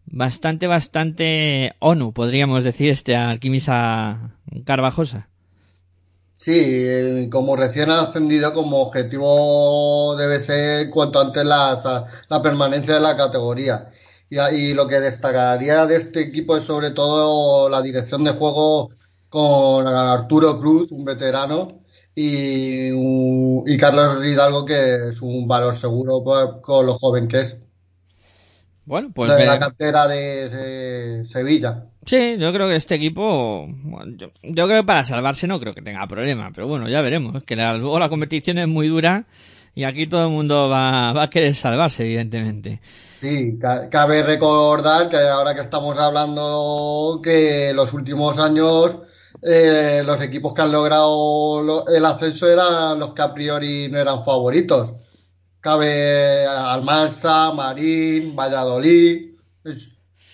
bastante bastante ONU podríamos decir este Alquimisa Carvajosa. Sí, eh, como recién ascendido, como objetivo debe ser cuanto antes la, la permanencia de la categoría. Y, y lo que destacaría de este equipo es sobre todo la dirección de juego con Arturo Cruz, un veterano, y, y Carlos Hidalgo, que es un valor seguro por- con lo joven que es, Bueno, pues de la cantera de Se- Sevilla. Sí, yo creo que este equipo, yo, yo creo que para salvarse no creo que tenga problema, pero bueno, ya veremos. Es que la- luego la competición es muy dura y aquí todo el mundo va, va a querer salvarse, evidentemente. Sí, ca- cabe recordar que ahora que estamos hablando que los últimos años eh, los equipos que han logrado lo- el ascenso eran los que a priori no eran favoritos. Cabe Almansa, Marín, Valladolid.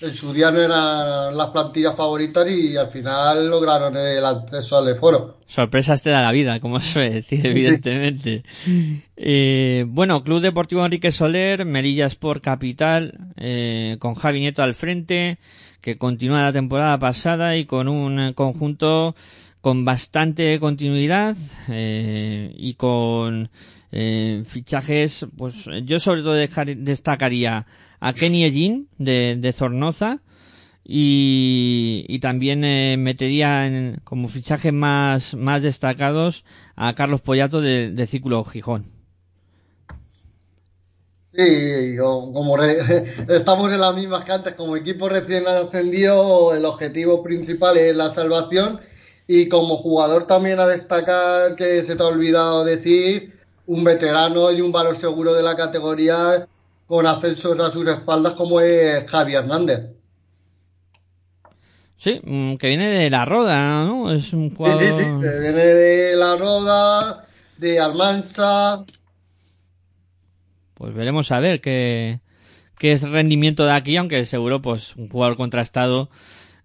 En su día no eran las plantillas favoritas y al final lograron el acceso al foro. Sorpresas te da la vida, como se suele decir, evidentemente. Eh, bueno, Club Deportivo Enrique Soler, Melilla Sport Capital, eh, con Javi Nieto al frente, que continúa la temporada pasada y con un conjunto con bastante continuidad eh, y con eh, fichajes, pues yo sobre todo dejar- destacaría a Kenny Ellín de, Zornoza, y, también eh, metería en- como fichajes más, más destacados a Carlos Pollato de, Círculo Gijón. Sí, como re- estamos en las mismas que antes, como equipo recién ascendido, el objetivo principal es la salvación y como jugador también a destacar que se te ha olvidado decir, un veterano y un valor seguro de la categoría con ascensos a sus espaldas como es Javi Hernández. Sí, mm, que viene de la Roda, ¿no? Es un Sí, jugador... sí, sí, que viene de La Roda, de Almansa, Pues veremos a ver qué, qué rendimiento da aquí, aunque seguro pues un jugador contrastado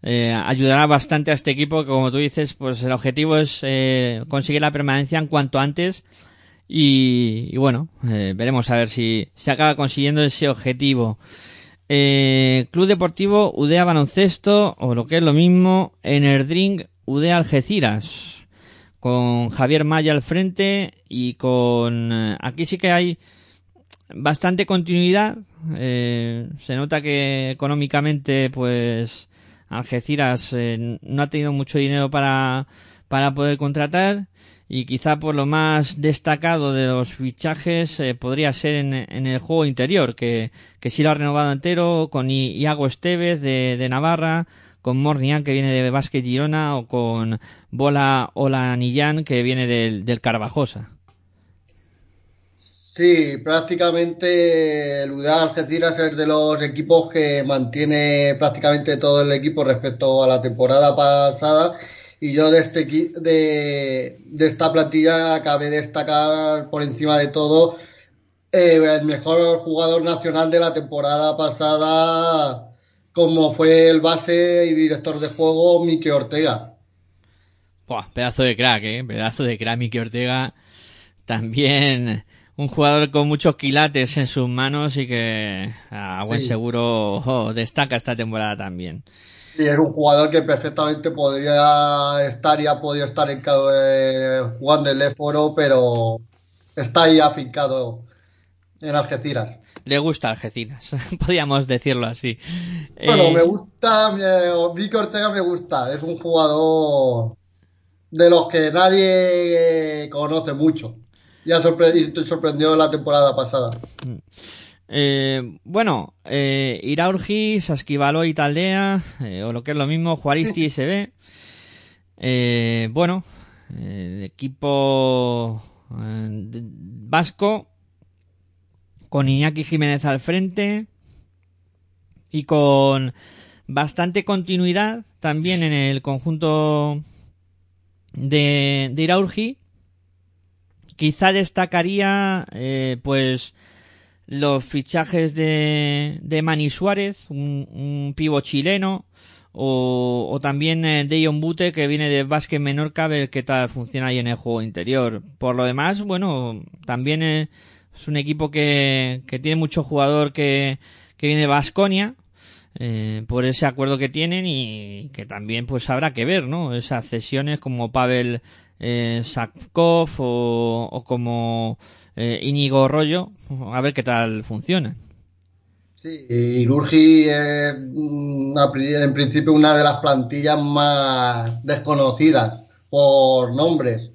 eh, ayudará bastante a este equipo, que como tú dices, pues el objetivo es eh, conseguir la permanencia en cuanto antes y, bueno, eh, veremos a ver si se acaba consiguiendo ese objetivo. Eh, Club Deportivo Udea Baloncesto, o lo que es lo mismo, Enerdring Udea Algeciras, con Javier Maya al frente y con... eh, aquí sí que hay bastante continuidad. eh, se nota que económicamente, pues, Algeciras eh, no ha tenido mucho dinero para, para poder contratar. Y quizá por lo más destacado de los fichajes eh, podría ser en, el juego interior, que, que sí lo ha renovado entero, con Iago Estevez de, de Navarra, con Mornian que viene de Vázquez Girona, o con Bola Olanillán que viene del, del Carvajosa. Sí, prácticamente el UDA Algeciras es de los equipos que mantiene prácticamente todo el equipo respecto a la temporada pasada. Y yo de, este, de, de esta plantilla cabe destacar por encima de todo eh, el mejor jugador nacional de la temporada pasada, como fue el base y director de juego Miki Ortega. Buah, pedazo de crack, eh. Pedazo de crack, Miki Ortega. También un jugador con muchos quilates en sus manos y que a buen Sí. seguro oh, destaca esta temporada también. Y es un jugador que perfectamente podría estar y ha podido estar en cada, eh, jugando el Foro, pero está ahí afincado en Algeciras. Le gusta Algeciras, podríamos decirlo así. Bueno, Eh, me gusta, Vicky Ortega me gusta, es un jugador de los que nadie conoce mucho. Y, ha sorpre- y te sorprendió la temporada pasada. Eh, bueno, eh, Iraurgi, y Taldea, eh, o lo que es lo mismo, Juaristi y SB. Eh, bueno, eh, el equipo eh, de- vasco con Iñaki Jiménez al frente y con bastante continuidad también en el conjunto de, de Iraurgi. Quizá destacaría pues los fichajes de, de Mani Suárez, un, un pivo chileno, o, o también eh, Dejon Bute que viene de Vázquez Menorca, a ver qué tal funciona ahí en el juego interior. Por lo demás, bueno, también eh, es un equipo que, que tiene mucho jugador que, viene de Vasconia, eh, por ese acuerdo que tienen y que también pues habrá que ver, ¿no? Esas cesiones como Pavel eh, Sakov o como eh, Íñigo Rollo, a ver qué tal funcionan. Sí, Irurgi es una pri- en principio una de las plantillas más desconocidas por nombres.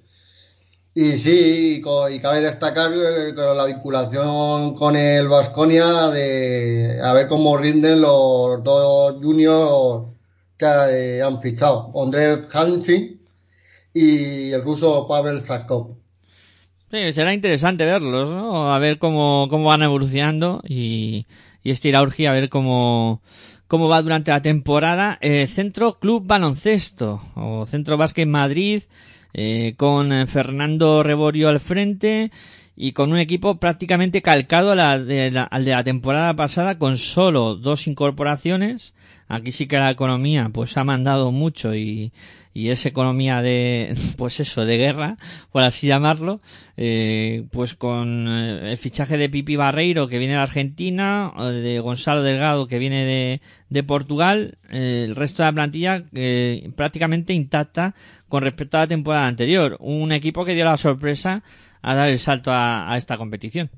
Y sí, y, y cabe destacar eh, la vinculación con el Vasconia de a ver cómo rinden los dos juniors que eh, han fichado, André Hansin y el ruso Pavel Sakov. Sí, será interesante verlos, ¿no? A ver cómo, cómo van evolucionando y, y este a ver cómo, cómo va durante la temporada. Eh, Centro Club Baloncesto o Centro Básquet Madrid eh, con eh, Fernando Reborio al frente y con un equipo prácticamente calcado a la de la- al de la temporada pasada con solo dos incorporaciones. Aquí sí que la economía pues ha mandado mucho y, es economía de, pues eso, de guerra, por así llamarlo, eh, pues con eh, el fichaje de Pipi Barreiro que viene de Argentina, de Gonzalo Delgado que viene de, de Portugal, eh, el resto de la plantilla eh, prácticamente intacta con respecto a la temporada anterior. Un equipo que dio la sorpresa a dar el salto a, a esta competición.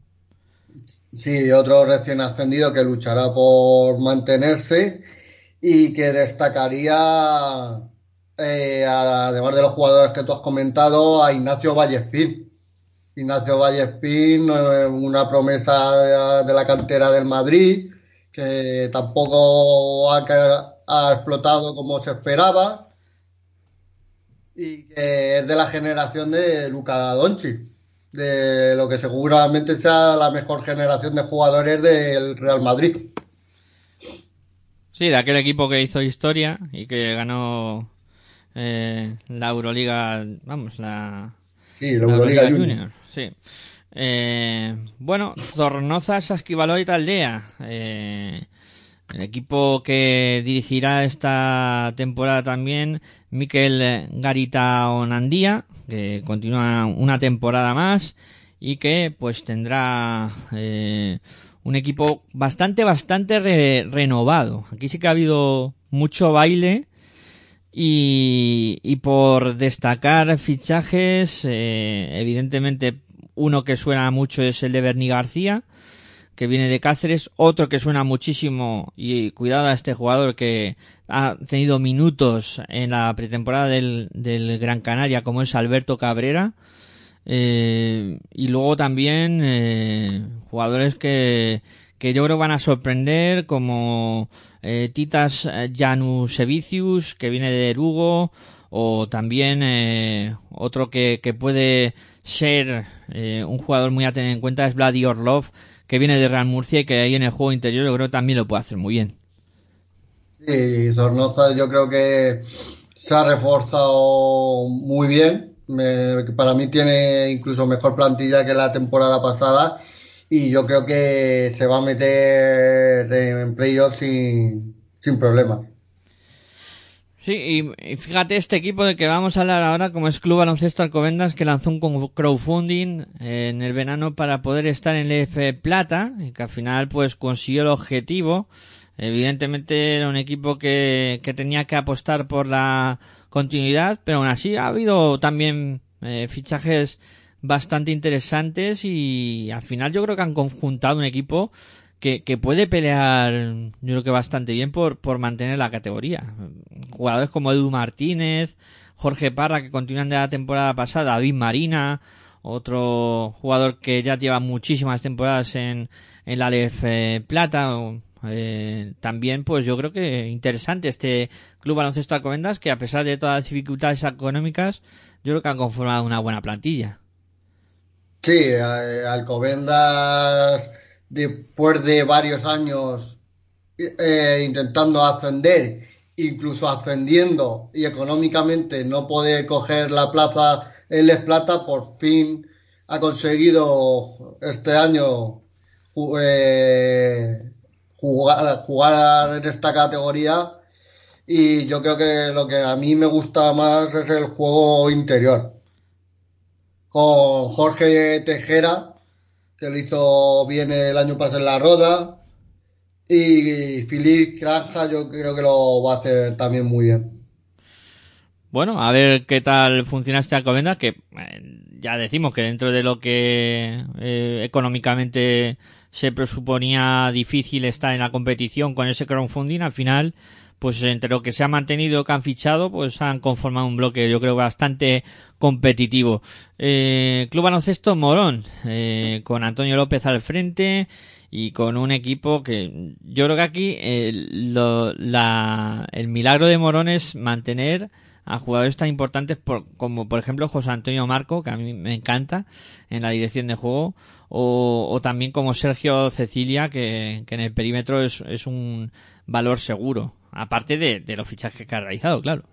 Sí, otro recién ascendido que luchará por mantenerse y que destacaría, eh, además de los jugadores que tú has comentado, a Ignacio Vallespín. Ignacio Vallespín, una promesa de, la cantera del Madrid, que tampoco ha, ha explotado como se esperaba y que es de la generación de Luka Doncic de lo que seguramente sea la mejor generación de jugadores del Real Madrid. Sí, de aquel equipo que hizo historia y que ganó eh, la Euroliga, vamos, la, Sí, la Euroliga Junior. Junior. Sí. Eh, bueno, Zornoza Saskibaloy Taldea. Eh, el equipo que dirigirá esta temporada también Miquel Garita Onandía, que continúa una temporada más y que pues tendrá eh, un equipo bastante, bastante re- renovado. Aquí sí que ha habido mucho baile y, y por destacar fichajes, eh, evidentemente uno que suena mucho es el de Bernie García, que viene de Cáceres, otro que suena muchísimo, y cuidado a este jugador que ha tenido minutos en la pretemporada del, del Gran Canaria, como es Alberto Cabrera, eh, y luego también eh, jugadores que, que yo creo van a sorprender, como eh, Titas Janusevicius, que viene de Lugo, o también eh, otro que, que puede ser eh, un jugador muy a tener en cuenta es Vladi Orlov, que viene de Real Murcia y que ahí en el juego interior yo creo que también lo puede hacer muy bien. Sí, Zornoza yo creo que se ha reforzado muy bien. Me- para mí tiene incluso mejor plantilla que la temporada pasada y yo creo que se va a meter en playoffs sin, sin problema. Sí, y, fíjate este equipo de que vamos a hablar ahora, como es Club Baloncesto Alcobendas, que lanzó un crowdfunding eh, en el verano para poder estar en el F Plata, y que al final pues consiguió el objetivo. Evidentemente era un equipo que, que tenía que apostar por la continuidad, pero aún así ha habido también eh, fichajes bastante interesantes y al final yo creo que han conjuntado un equipo que, que puede pelear yo creo que bastante bien por, por mantener la categoría. Jugadores como Edu Martínez, Jorge Parra que continúan de la temporada pasada, David Marina, otro jugador que ya lleva muchísimas temporadas en, en la LF Plata. eh, también pues yo creo que interesante este Club Baloncesto Alcobendas que a pesar de todas las dificultades económicas yo creo que han conformado una buena plantilla. Sí, eh, Alcobendas, después de varios años eh, intentando ascender, incluso ascendiendo y económicamente no poder coger la plaza en Les Plata, por fin ha conseguido este año eh, jugar, jugar en esta categoría y yo creo que lo que a mí me gusta más es el juego interior con Jorge Tejera, que lo hizo bien el año pasado en la Roda, y Filip Granja yo creo que lo va a hacer también muy bien. Bueno, a ver qué tal funciona este Alcobendas, que eh, ya decimos que dentro de lo que eh, económicamente se presuponía difícil estar en la competición con ese crowdfunding, al final pues entre lo que se ha mantenido que han fichado, pues han conformado un bloque yo creo bastante competitivo. Eh, Club Baloncesto Morón, eh, con Antonio López al frente y con un equipo que yo creo que aquí eh, lo- la- el milagro de Morón es mantener a jugadores tan importantes por- como por ejemplo José Antonio Marco, que a mí me encanta en la dirección de juego, o, también como Sergio Cecilia, que, en el perímetro es un valor seguro, aparte de, los fichajes que ha realizado, claro.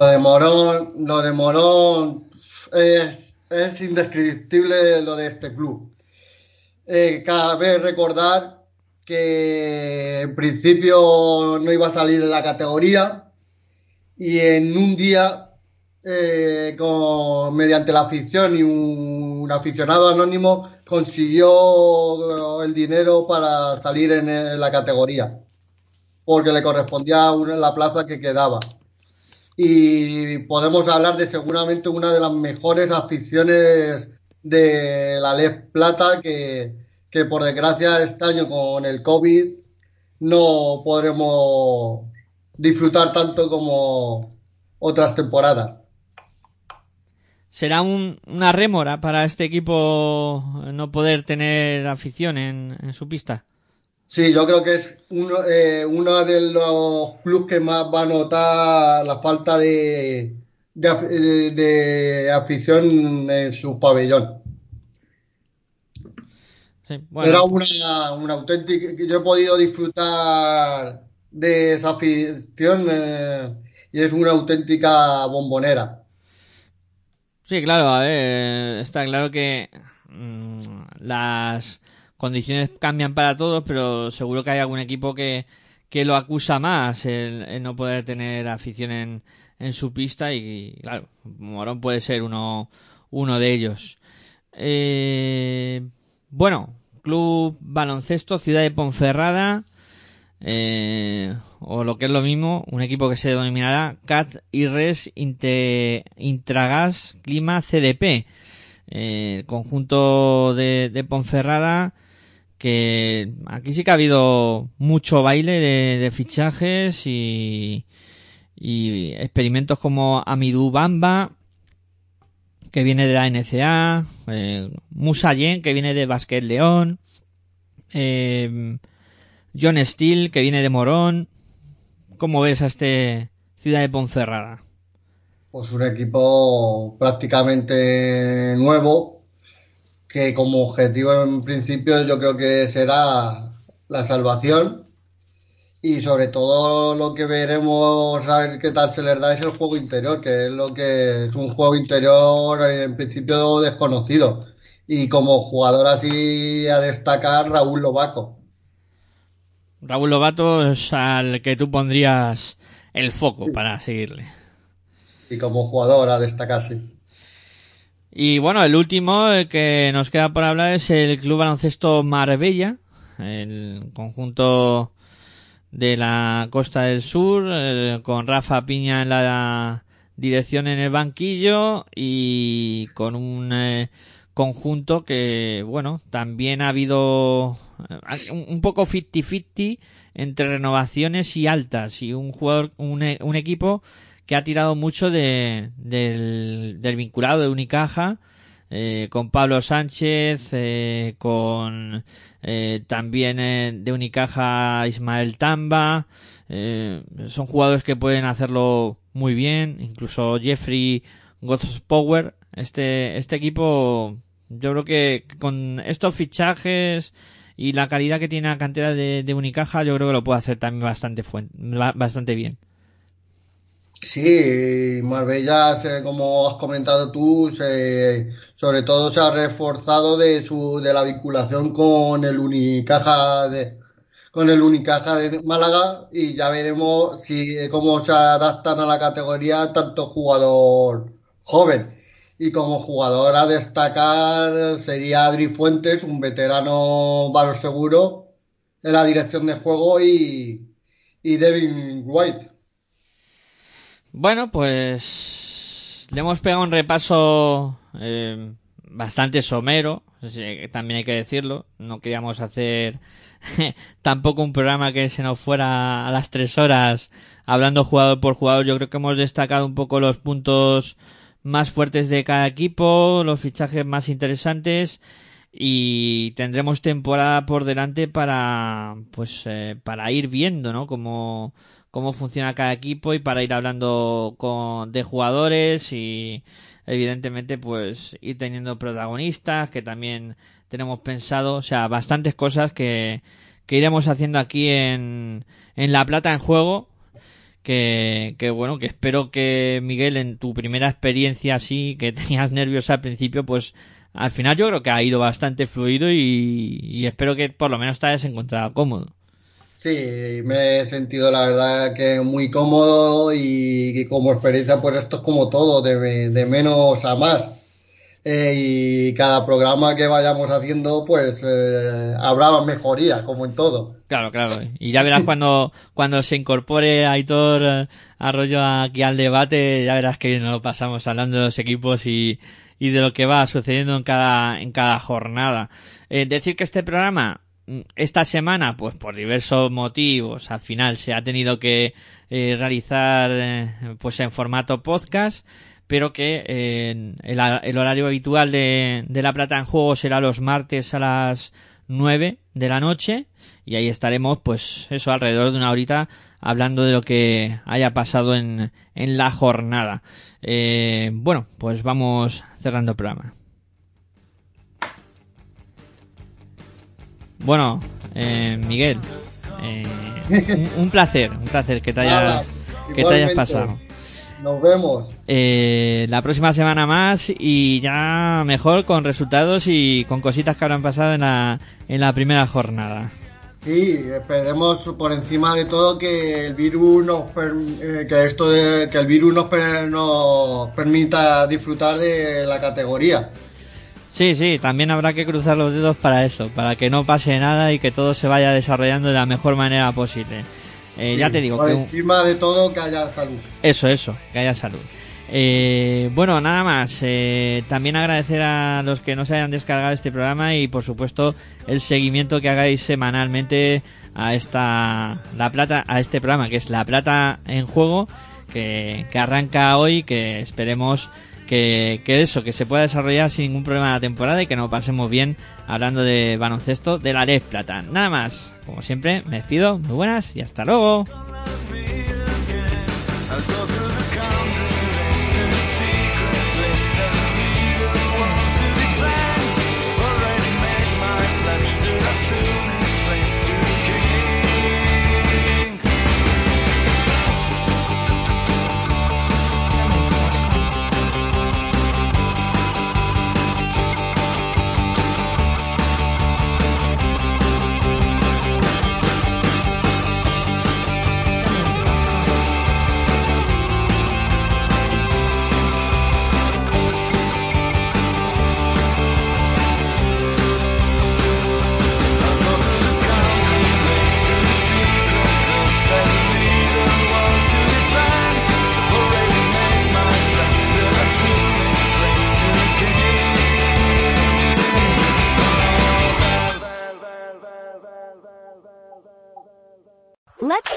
Lo de Morón, lo de Morón es, es indescriptible lo de este club. Eh, cabe recordar que en principio no iba a salir de la categoría y en un día, eh, mediante la afición y un, aficionado anónimo, consiguió el dinero para salir en, la categoría, porque le correspondía una, la plaza que quedaba y podemos hablar de seguramente una de las mejores aficiones de la Les Plata que, que por desgracia este año con el COVID no podremos disfrutar tanto como otras temporadas. ¿Será un- una rémora para este equipo no poder tener afición en su pista? Sí, yo creo que es uno, eh, uno de los clubes que más va a notar la falta de, de, af- de- de afición en su pabellón. Sí, bueno. Era una, una auténtica. Yo he podido disfrutar de esa afición eh, y es una auténtica bombonera. Sí, claro, a ver, está claro que mm, las condiciones cambian para todos, pero seguro que hay algún equipo que, que lo acusa más el, no poder tener afición en, en su pista y, claro, Morón puede ser uno, uno de ellos. Eh, bueno, Club Baloncesto, Ciudad de Ponferrada, eh, o lo que es lo mismo, un equipo que se denominará CAT Res Inte- Intragas Clima CDP. Eh, el conjunto de, de Ponferrada que aquí sí que ha habido mucho baile de, fichajes y, experimentos como Amidou Bamba que viene de la NCA, eh, Musa Yen que viene de Basket León, eh, John Steele, que viene de Morón. ¿Cómo ves a este Ciudad de Ponferrada? Pues un equipo prácticamente nuevo que como objetivo en principio yo creo que será la salvación y sobre todo lo que veremos a ver qué tal se les da es el juego interior, que es lo que es un juego interior eh, en principio desconocido y como jugador así a destacar Raúl Lobaco. Raúl Lobato es al que tú pondrías el foco para seguirle. Y como jugador a destacar, sí. Y bueno, el último el que nos queda por hablar es el Club Baloncesto Marbella, el conjunto de la Costa del Sur, eh, con Rafa Piña en la dirección en el banquillo y con un eh, conjunto que, bueno, también ha habido eh, un poco 50-50 entre renovaciones y altas y un jugador, un, un equipo que ha tirado mucho de, del, del vinculado de Unicaja, eh, con Pablo Sánchez, eh, con eh, también eh, de Unicaja Ismael Tamba, eh, son jugadores que pueden hacerlo muy bien, incluso Jeffrey Power, este, este equipo, yo creo que con estos fichajes y la calidad que tiene la cantera de, Unicaja, yo creo que lo puede hacer también bastante, bastante bien. Sí, Marbella, como has comentado tú, sobre todo se ha reforzado de su de la vinculación con el Unicaja de con el Unicaja de Málaga y ya veremos si cómo se adaptan a la categoría tanto jugador joven y como jugador a destacar sería Adri Fuentes, un veterano valor seguro en la dirección de juego y y Devin White. Bueno, pues le hemos pegado un repaso eh, bastante somero, sí, también hay que decirlo. No queríamos hacer tampoco un programa que se nos fuera a las tres horas hablando jugador por jugador. Yo creo que hemos destacado un poco los puntos más fuertes de cada equipo, los fichajes más interesantes y tendremos temporada por delante para pues eh, para ir viendo no cómo cómo funciona cada equipo y para ir hablando con de jugadores y evidentemente pues ir teniendo protagonistas que también tenemos pensado o sea bastantes cosas que que iremos haciendo aquí en en la plata en juego que, que bueno, que espero que Miguel en tu primera experiencia así, que tenías nervios al principio, pues al final yo creo que ha ido bastante fluido y, y espero que por lo menos te hayas encontrado cómodo. Sí, me he sentido la verdad que muy cómodo y, y como experiencia pues esto es como todo, de, de menos a más. Eh, y cada programa que vayamos haciendo pues eh, habrá mejoría, como en todo. Claro, claro. Y ya verás cuando, cuando se incorpore Aitor eh, Arroyo aquí al debate, ya verás que nos lo pasamos hablando de los equipos y, y de lo que va sucediendo en cada, en cada jornada. Eh, decir que este programa, esta semana, pues por diversos motivos, al final se ha tenido que eh, realizar eh, pues en formato podcast, pero que eh, el, el horario habitual de, de La Plata en Juego será los martes a las 9 de la noche y ahí estaremos pues eso alrededor de una horita hablando de lo que haya pasado en, en la jornada. Eh, bueno, pues vamos cerrando el programa. Bueno, eh, Miguel, eh, un, un placer, un placer que te hayas, que te hayas pasado. Nos vemos. Eh, la próxima semana más y ya mejor con resultados y con cositas que habrán pasado en la, en la primera jornada. Sí, esperemos por encima de todo que el virus nos per- eh, que esto de, que el virus nos, per- nos permita disfrutar de la categoría. Sí, sí, también habrá que cruzar los dedos para eso, para que no pase nada y que todo se vaya desarrollando de la mejor manera posible. Eh, ya te digo Por que encima de todo que haya salud. eso, eso, que haya salud. Eh, bueno, nada más. Eh, también agradecer a los que nos hayan descargado este programa y, por supuesto, el seguimiento que hagáis semanalmente a esta la plata, a este programa que es la plata en juego, que, que arranca hoy, que esperemos que, eso, que se pueda desarrollar sin ningún problema la temporada y que nos pasemos bien hablando de baloncesto de la Lez Plata. Nada más, como siempre, me despido, muy buenas y hasta luego.